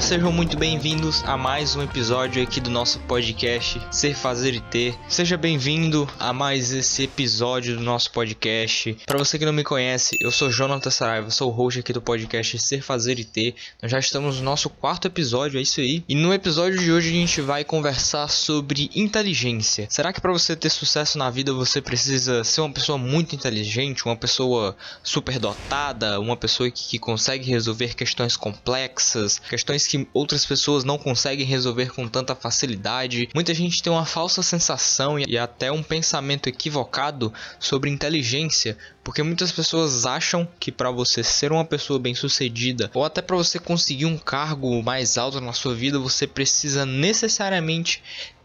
sejam muito bem-vindos a mais um episódio aqui do nosso podcast Ser, Fazer e Ter. Seja bem-vindo a mais esse episódio do nosso podcast. Para você que não me conhece, eu sou Jonathan Saraiva, sou o host aqui do podcast Ser, Fazer e Ter. Nós já estamos no nosso quarto episódio, é isso aí. E no episódio de hoje a gente vai conversar sobre inteligência. Será que para você ter sucesso na vida você precisa ser uma pessoa muito inteligente, uma pessoa superdotada, uma pessoa que, que consegue resolver questões complexas, questões que outras pessoas não conseguem resolver com tanta facilidade. Muita gente tem uma falsa sensação e até um pensamento equivocado sobre inteligência, porque muitas pessoas acham que para você ser uma pessoa bem-sucedida ou até para você conseguir um cargo mais alto na sua vida, você precisa necessariamente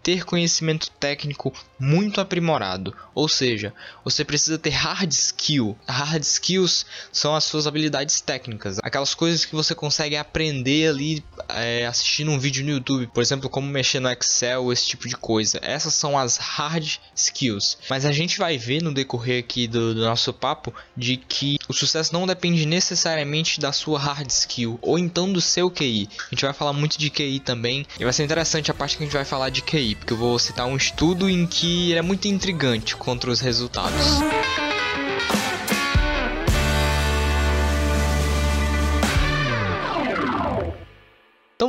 ter conhecimento técnico muito aprimorado, ou seja, você precisa ter hard skill. Hard skills são as suas habilidades técnicas, aquelas coisas que você consegue aprender ali é, assistindo um vídeo no YouTube, por exemplo, como mexer no Excel, esse tipo de coisa. Essas são as hard skills. Mas a gente vai ver no decorrer aqui do, do nosso papo de que o sucesso não depende necessariamente da sua hard skill ou então do seu QI. A gente vai falar muito de QI também e vai ser interessante a parte que a gente vai falar de QI porque eu vou citar um estudo em que é muito intrigante contra os resultados.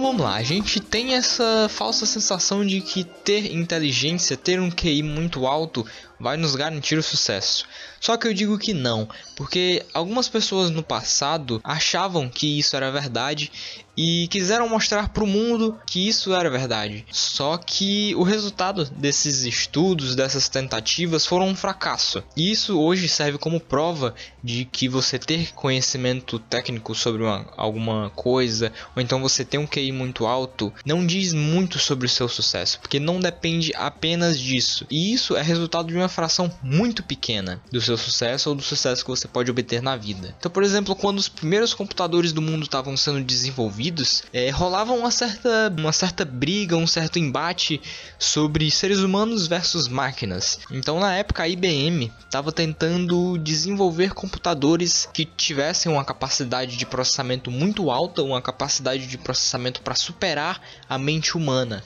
Vamos lá, a gente tem essa falsa sensação de que ter inteligência, ter um QI muito alto, vai nos garantir o sucesso. Só que eu digo que não, porque algumas pessoas no passado achavam que isso era verdade e quiseram mostrar para o mundo que isso era verdade. Só que o resultado desses estudos, dessas tentativas, foram um fracasso. E isso hoje serve como prova de que você ter conhecimento técnico sobre uma, alguma coisa, ou então você ter um QI muito alto, não diz muito sobre o seu sucesso, porque não depende apenas disso. E isso é resultado de uma fração muito pequena do seu sucesso ou do sucesso que você pode obter na vida. Então, por exemplo, quando os primeiros computadores do mundo estavam sendo desenvolvidos, é, rolava uma certa, uma certa briga, um certo embate sobre seres humanos versus máquinas. Então, na época, a IBM estava tentando desenvolver computadores que tivessem uma capacidade de processamento muito alta, uma capacidade de processamento para superar a mente humana.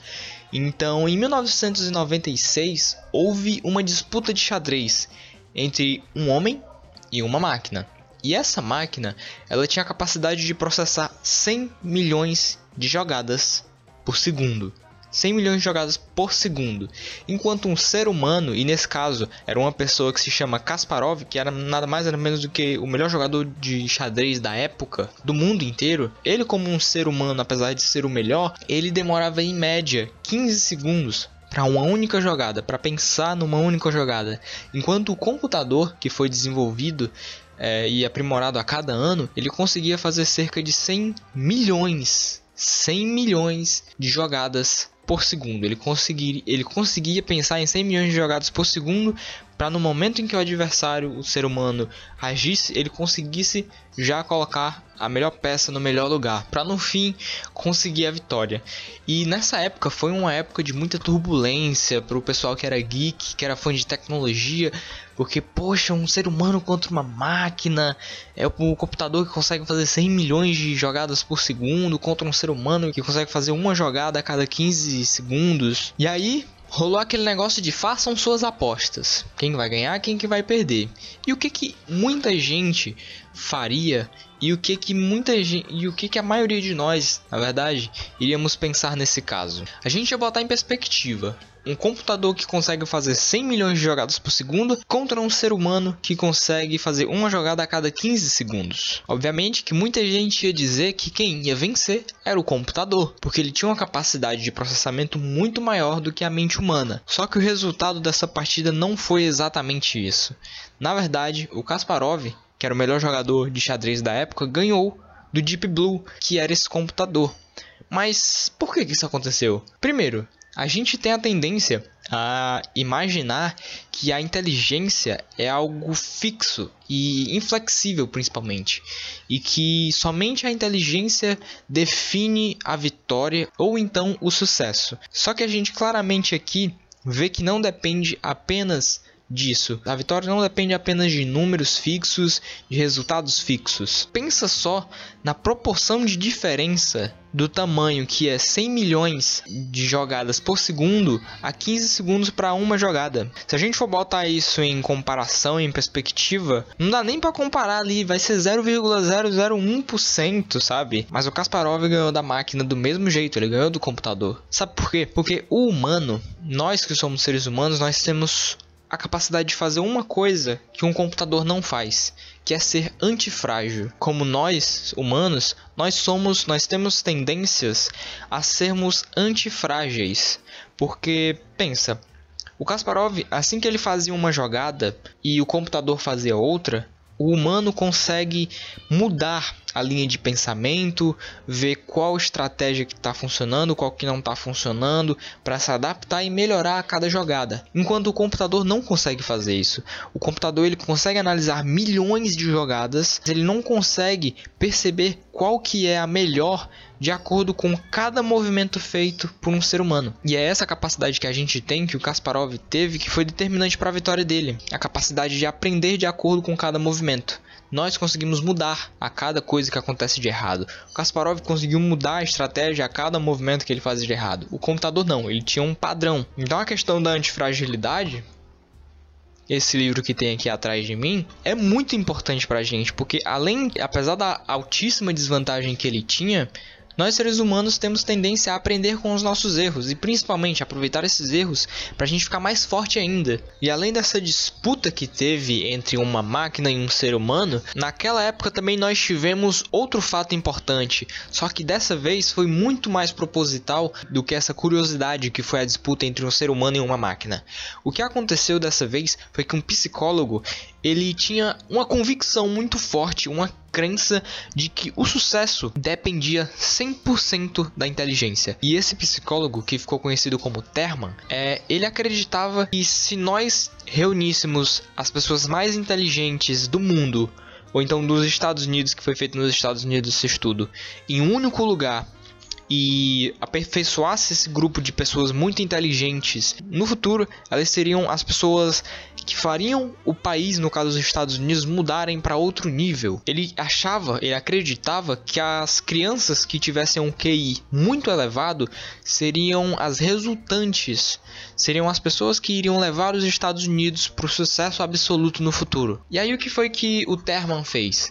Então, em 1996, houve uma disputa de xadrez entre um homem e uma máquina. E essa máquina, ela tinha a capacidade de processar 100 milhões de jogadas por segundo. 100 milhões de jogadas por segundo. Enquanto um ser humano, e nesse caso era uma pessoa que se chama Kasparov, que era nada mais nada menos do que o melhor jogador de xadrez da época, do mundo inteiro, ele como um ser humano, apesar de ser o melhor, ele demorava em média 15 segundos para uma única jogada, para pensar numa única jogada. Enquanto o computador que foi desenvolvido é, e aprimorado a cada ano, ele conseguia fazer cerca de 100 milhões, 100 milhões de jogadas por segundo. Ele conseguia, ele conseguia pensar em 100 milhões de jogadas por segundo para no momento em que o adversário, o ser humano, agisse, ele conseguisse já colocar a melhor peça no melhor lugar, para no fim conseguir a vitória. E nessa época foi uma época de muita turbulência para o pessoal que era geek, que era fã de tecnologia, porque poxa, um ser humano contra uma máquina, é o computador que consegue fazer 100 milhões de jogadas por segundo contra um ser humano que consegue fazer uma jogada a cada 15 segundos. E aí, rolou aquele negócio de façam suas apostas. Quem vai ganhar, quem que vai perder. E o que que muita gente faria e o que que muita gente, e o que que a maioria de nós, na verdade, iríamos pensar nesse caso. A gente ia botar em perspectiva um computador que consegue fazer 100 milhões de jogadas por segundo contra um ser humano que consegue fazer uma jogada a cada 15 segundos. Obviamente que muita gente ia dizer que quem ia vencer era o computador, porque ele tinha uma capacidade de processamento muito maior do que a mente humana. Só que o resultado dessa partida não foi exatamente isso. Na verdade, o Kasparov, que era o melhor jogador de xadrez da época, ganhou do Deep Blue, que era esse computador. Mas por que, isso aconteceu? Primeiro, a gente tem a tendência a imaginar que a inteligência é algo fixo e inflexível, principalmente, e que somente a inteligência define a vitória ou então o sucesso. Só que a gente claramente aqui vê que não depende apenas disso. A vitória não depende apenas de números fixos, de resultados fixos. Pensa só na proporção de diferença do tamanho que é 100 milhões de jogadas por segundo a 15 segundos para uma jogada. Se a gente for botar isso em comparação, em perspectiva, não dá nem para comparar ali, vai ser 0,001%, sabe? Mas o Kasparov ganhou da máquina do mesmo jeito, ele ganhou do computador. Sabe por quê? Porque o humano, nós que somos seres humanos, nós temos a capacidade de fazer uma coisa que um computador não faz, que é ser antifrágil. Como nós, humanos, nós somos, nós temos tendências a sermos antifrágeis. Porque pensa, o Kasparov, assim que ele fazia uma jogada e o computador fazia outra, o humano consegue mudar a linha de pensamento, ver qual estratégia que está funcionando, qual que não está funcionando, para se adaptar e melhorar a cada jogada. Enquanto o computador não consegue fazer isso. O computador ele consegue analisar milhões de jogadas, ele não consegue perceber qual que é a melhor de acordo com cada movimento feito por um ser humano. E é essa capacidade que a gente tem, que o Kasparov teve, que foi determinante para a vitória dele. A capacidade de aprender de acordo com cada movimento nós conseguimos mudar a cada coisa que acontece de errado. O Kasparov conseguiu mudar a estratégia a cada movimento que ele fazia de errado. O computador não, ele tinha um padrão. Então a questão da antifragilidade esse livro que tem aqui atrás de mim é muito importante pra gente, porque além, apesar da altíssima desvantagem que ele tinha, nós seres humanos temos tendência a aprender com os nossos erros e principalmente aproveitar esses erros para a gente ficar mais forte ainda. E além dessa disputa que teve entre uma máquina e um ser humano, naquela época também nós tivemos outro fato importante, só que dessa vez foi muito mais proposital do que essa curiosidade que foi a disputa entre um ser humano e uma máquina. O que aconteceu dessa vez foi que um psicólogo ele tinha uma convicção muito forte, uma crença de que o sucesso dependia 100% da inteligência. E esse psicólogo, que ficou conhecido como Terman, é, ele acreditava que se nós reuníssemos as pessoas mais inteligentes do mundo, ou então dos Estados Unidos, que foi feito nos Estados Unidos esse estudo, em um único lugar e aperfeiçoasse esse grupo de pessoas muito inteligentes, no futuro elas seriam as pessoas que fariam o país, no caso dos Estados Unidos, mudarem para outro nível. Ele achava, ele acreditava que as crianças que tivessem um QI muito elevado seriam as resultantes, seriam as pessoas que iriam levar os Estados Unidos para o sucesso absoluto no futuro. E aí o que foi que o Terman fez?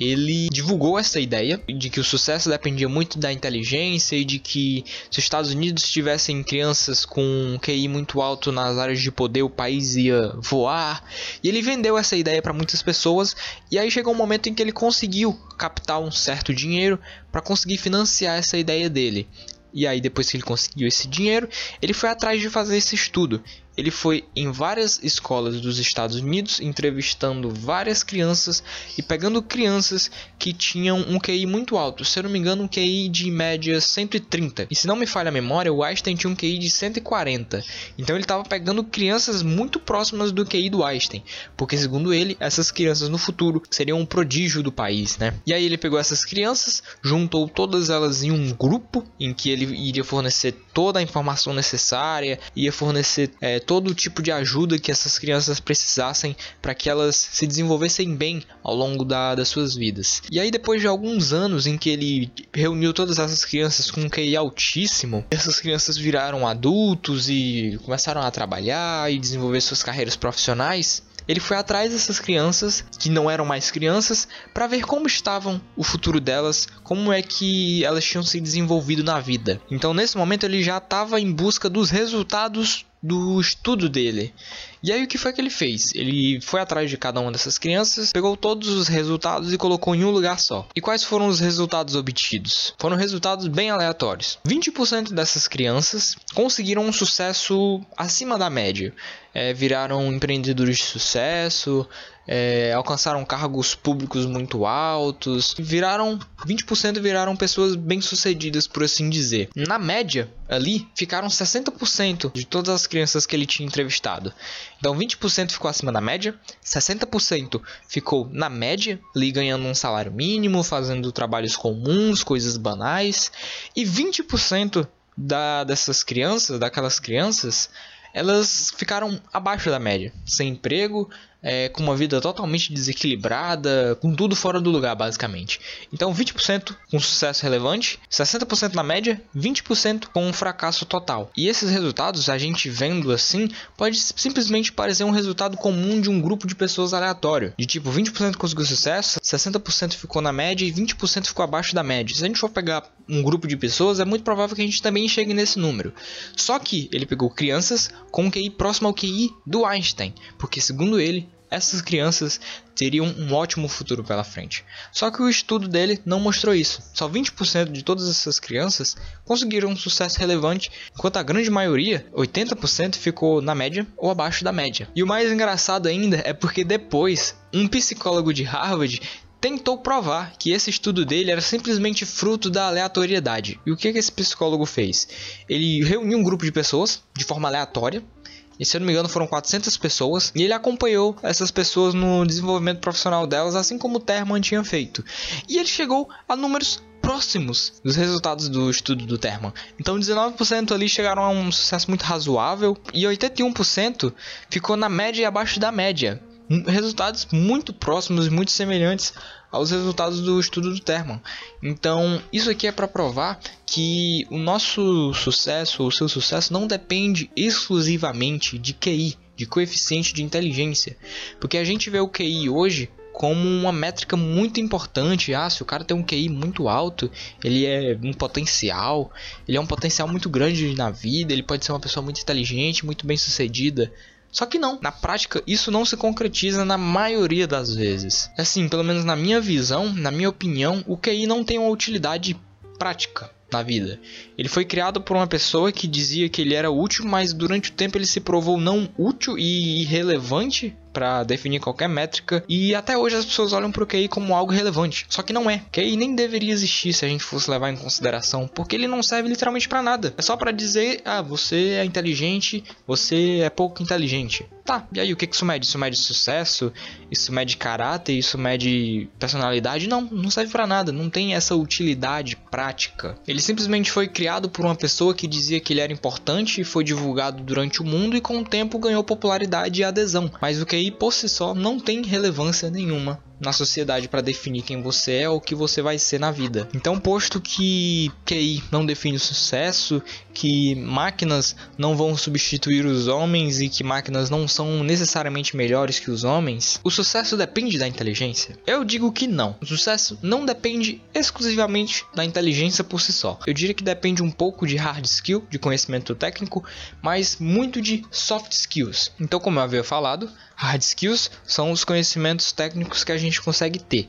Ele divulgou essa ideia de que o sucesso dependia muito da inteligência e de que se os Estados Unidos tivessem crianças com um QI muito alto nas áreas de poder, o país ia voar. E ele vendeu essa ideia para muitas pessoas e aí chegou um momento em que ele conseguiu captar um certo dinheiro para conseguir financiar essa ideia dele. E aí, depois que ele conseguiu esse dinheiro, ele foi atrás de fazer esse estudo. Ele foi em várias escolas dos Estados Unidos, entrevistando várias crianças e pegando crianças que tinham um QI muito alto. Se eu não me engano, um QI de média 130. E se não me falha a memória, o Einstein tinha um QI de 140. Então ele estava pegando crianças muito próximas do QI do Einstein. Porque, segundo ele, essas crianças no futuro seriam um prodígio do país, né? E aí ele pegou essas crianças, juntou todas elas em um grupo em que ele iria fornecer toda a informação necessária, ia fornecer é, todo tipo de ajuda que essas crianças precisassem para que elas se desenvolvessem bem ao longo da, das suas vidas. E aí, depois de alguns anos em que ele reuniu todas essas crianças com um QI altíssimo, essas crianças viraram adultos e começaram a trabalhar e desenvolver suas carreiras profissionais ele foi atrás dessas crianças, que não eram mais crianças, para ver como estavam o futuro delas, como é que elas tinham se desenvolvido na vida. Então, nesse momento, ele já estava em busca dos resultados do estudo dele. E aí o que foi que ele fez? Ele foi atrás de cada uma dessas crianças, pegou todos os resultados e colocou em um lugar só. E quais foram os resultados obtidos? Foram resultados bem aleatórios. 20% dessas crianças conseguiram um sucesso acima da média. É, viraram empreendedores de sucesso, é, alcançaram cargos públicos muito altos, viraram 20% viraram pessoas bem-sucedidas, por assim dizer. Na média, ali ficaram 60% de todas as crianças que ele tinha entrevistado. Então 20% ficou acima da média, 60% ficou na média, ali ganhando um salário mínimo, fazendo trabalhos comuns, coisas banais, e 20% da, dessas crianças, daquelas crianças, elas ficaram abaixo da média, sem emprego, é, com uma vida totalmente desequilibrada, com tudo fora do lugar, basicamente. Então, 20% com sucesso relevante, 60% na média, 20% com um fracasso total. E esses resultados, a gente vendo assim, pode simplesmente parecer um resultado comum de um grupo de pessoas aleatório. De tipo, 20% conseguiu sucesso, 60% ficou na média e 20% ficou abaixo da média. Se a gente for pegar um grupo de pessoas, é muito provável que a gente também chegue nesse número. Só que ele pegou crianças com QI próximo ao QI do Einstein, porque segundo ele, essas crianças teriam um ótimo futuro pela frente. Só que o estudo dele não mostrou isso. Só 20% de todas essas crianças conseguiram um sucesso relevante, enquanto a grande maioria, 80%, ficou na média ou abaixo da média. E o mais engraçado ainda é porque depois, um psicólogo de Harvard tentou provar que esse estudo dele era simplesmente fruto da aleatoriedade. E o que, que esse psicólogo fez? Ele reuniu um grupo de pessoas de forma aleatória e se eu não me engano foram 400 pessoas, e ele acompanhou essas pessoas no desenvolvimento profissional delas, assim como o Terman tinha feito. E ele chegou a números próximos dos resultados do estudo do Terman. Então 19% ali chegaram a um sucesso muito razoável e 81% ficou na média e abaixo da média. Resultados muito próximos e muito semelhantes aos resultados do estudo do Terman. Então, isso aqui é para provar que o nosso sucesso ou o seu sucesso não depende exclusivamente de QI, de coeficiente de inteligência, porque a gente vê o QI hoje como uma métrica muito importante. Ah, se o cara tem um QI muito alto, ele é um potencial, ele é um potencial muito grande na vida, ele pode ser uma pessoa muito inteligente, muito bem sucedida. Só que não, na prática isso não se concretiza na maioria das vezes. Assim, pelo menos na minha visão, na minha opinião, o QI não tem uma utilidade prática na vida. Ele foi criado por uma pessoa que dizia que ele era útil, mas durante o tempo ele se provou não útil e irrelevante para definir qualquer métrica e até hoje as pessoas olham para o QI como algo relevante. Só que não é. QI nem deveria existir se a gente fosse levar em consideração, porque ele não serve literalmente para nada. É só para dizer, ah, você é inteligente, você é pouco inteligente. Tá, e aí o que isso mede? Isso mede sucesso? Isso mede caráter? Isso mede personalidade? Não, não serve para nada, não tem essa utilidade prática. Ele simplesmente foi criado por uma pessoa que dizia que ele era importante e foi divulgado durante o mundo e com o tempo ganhou popularidade e adesão. Mas o QI por si só não tem relevância nenhuma na sociedade para definir quem você é ou o que você vai ser na vida. Então, posto que QI não define o sucesso, que máquinas não vão substituir os homens e que máquinas não são necessariamente melhores que os homens, o sucesso depende da inteligência? Eu digo que não. O sucesso não depende exclusivamente da inteligência por si só. Eu diria que depende um pouco de hard skill, de conhecimento técnico, mas muito de soft skills. Então, como eu havia falado, hard skills são os conhecimentos técnicos que a gente gente consegue ter.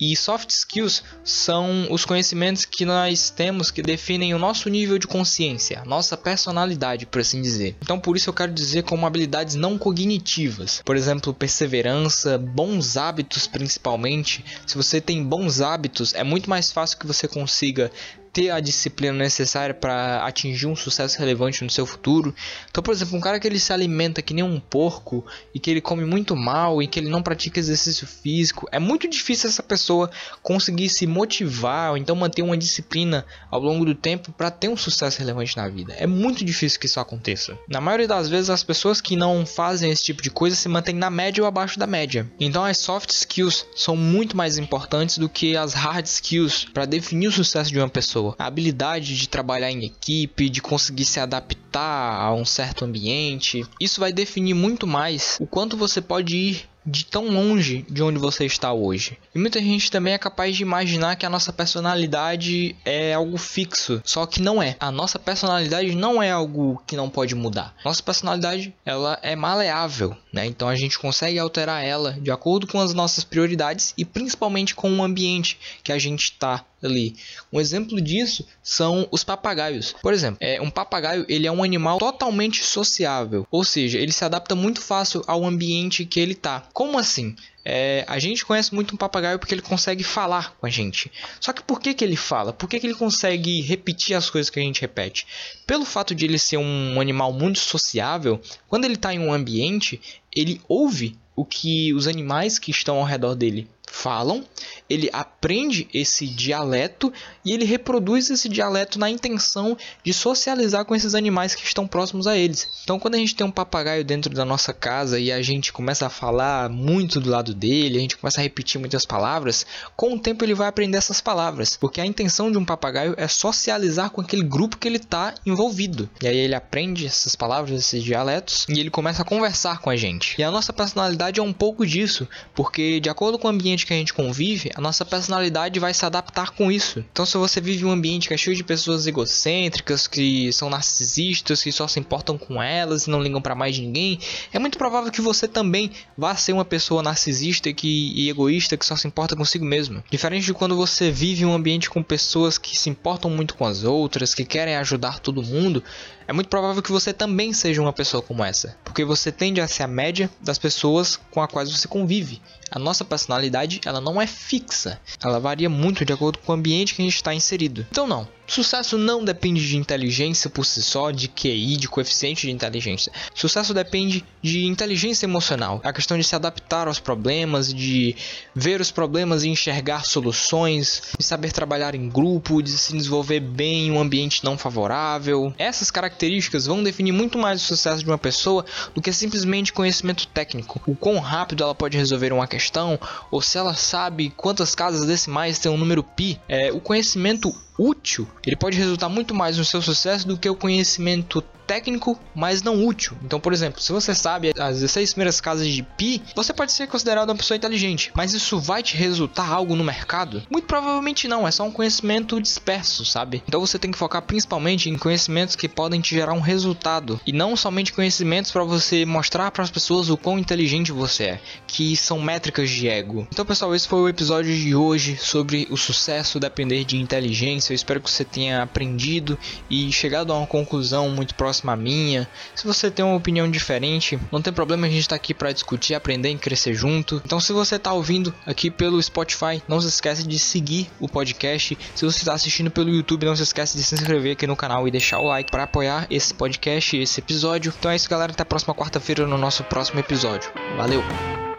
E soft skills são os conhecimentos que nós temos que definem o nosso nível de consciência, nossa personalidade, por assim dizer. Então, por isso eu quero dizer como habilidades não cognitivas. Por exemplo, perseverança, bons hábitos principalmente. Se você tem bons hábitos, é muito mais fácil que você consiga ter a disciplina necessária para atingir um sucesso relevante no seu futuro. Então, por exemplo, um cara que ele se alimenta que nem um porco e que ele come muito mal e que ele não pratica exercício físico, é muito difícil essa pessoa conseguir se motivar ou então manter uma disciplina ao longo do tempo para ter um sucesso relevante na vida. É muito difícil que isso aconteça. Na maioria das vezes, as pessoas que não fazem esse tipo de coisa se mantêm na média ou abaixo da média. Então, as soft skills são muito mais importantes do que as hard skills para definir o sucesso de uma pessoa pessoa. A habilidade de trabalhar em equipe, de conseguir se adaptar a um certo ambiente, isso vai definir muito mais o quanto você pode ir de tão longe de onde você está hoje. E muita gente também é capaz de imaginar que a nossa personalidade é algo fixo, só que não é. A nossa personalidade não é algo que não pode mudar. Nossa personalidade, ela é maleável, né? Então a gente consegue alterar ela de acordo com as nossas prioridades e principalmente com o ambiente que a gente está ali. Um exemplo disso são os papagaios. Por exemplo, é, um papagaio ele é um animal totalmente sociável, ou seja, ele se adapta muito fácil ao ambiente que ele está. Como assim? É, a gente conhece muito um papagaio porque ele consegue falar com a gente. Só que por que, que ele fala? Por que, que ele consegue repetir as coisas que a gente repete? Pelo fato de ele ser um animal muito sociável, quando ele está em um ambiente, ele ouve o que os animais que estão ao redor dele falam, ele aprende esse dialeto e ele reproduz esse dialeto na intenção de socializar com esses animais que estão próximos a eles. Então, quando a gente tem um papagaio dentro da nossa casa e a gente começa a falar muito do lado dele, a gente começa a repetir muitas palavras, com o tempo ele vai aprender essas palavras, porque a intenção de um papagaio é socializar com aquele grupo que ele está envolvido. E aí ele aprende essas palavras, esses dialetos, e ele começa a conversar com a gente. E a nossa personalidade é um pouco disso, porque de acordo com o ambiente que a gente convive, a nossa personalidade vai se adaptar com isso. Então, se você vive um ambiente que é cheio de pessoas egocêntricas, que são narcisistas, que só se importam com elas e não ligam para mais ninguém, é muito provável que você também vá ser uma pessoa narcisista que, e egoísta que só se importa consigo mesmo. Diferente de quando você vive um ambiente com pessoas que se importam muito com as outras, que querem ajudar todo mundo, é muito provável que você também seja uma pessoa como essa, porque você tende a ser a média das pessoas com as quais você convive. A nossa personalidade, ela não é fixa, ela varia muito de acordo com o ambiente que a gente está inserido. Então não, Sucesso não depende de inteligência por si só, de QI, de coeficiente de inteligência. Sucesso depende de inteligência emocional, a questão de se adaptar aos problemas, de ver os problemas e enxergar soluções, de saber trabalhar em grupo, de se desenvolver bem em um ambiente não favorável. Essas características vão definir muito mais o sucesso de uma pessoa do que simplesmente conhecimento técnico. O quão rápido ela pode resolver uma questão, ou se ela sabe quantas casas decimais tem um número pi. É, o conhecimento útil, ele pode resultar muito mais no seu sucesso do que o conhecimento técnico, mas não útil. Então, por exemplo, se você sabe as 16 primeiras casas de pi, você pode ser considerado uma pessoa inteligente, mas isso vai te resultar algo no mercado? Muito provavelmente não, é só um conhecimento disperso, sabe? Então você tem que focar principalmente em conhecimentos que podem te gerar um resultado e não somente conhecimentos para você mostrar para as pessoas o quão inteligente você é, que são métricas de ego. Então, pessoal, esse foi o episódio de hoje sobre o sucesso depender de inteligência. Eu espero que você tenha aprendido e chegado a uma conclusão muito próxima próxima à minha. Se você tem uma opinião diferente, não tem problema, a gente está aqui para discutir, aprender e crescer junto. Então, se você está ouvindo aqui pelo Spotify, não se esqueça de seguir o podcast. Se você está assistindo pelo YouTube, não se esqueça de se inscrever aqui no canal e deixar o like para apoiar esse podcast, esse episódio. Então é isso, galera. Até a próxima quarta-feira no nosso próximo episódio. Valeu!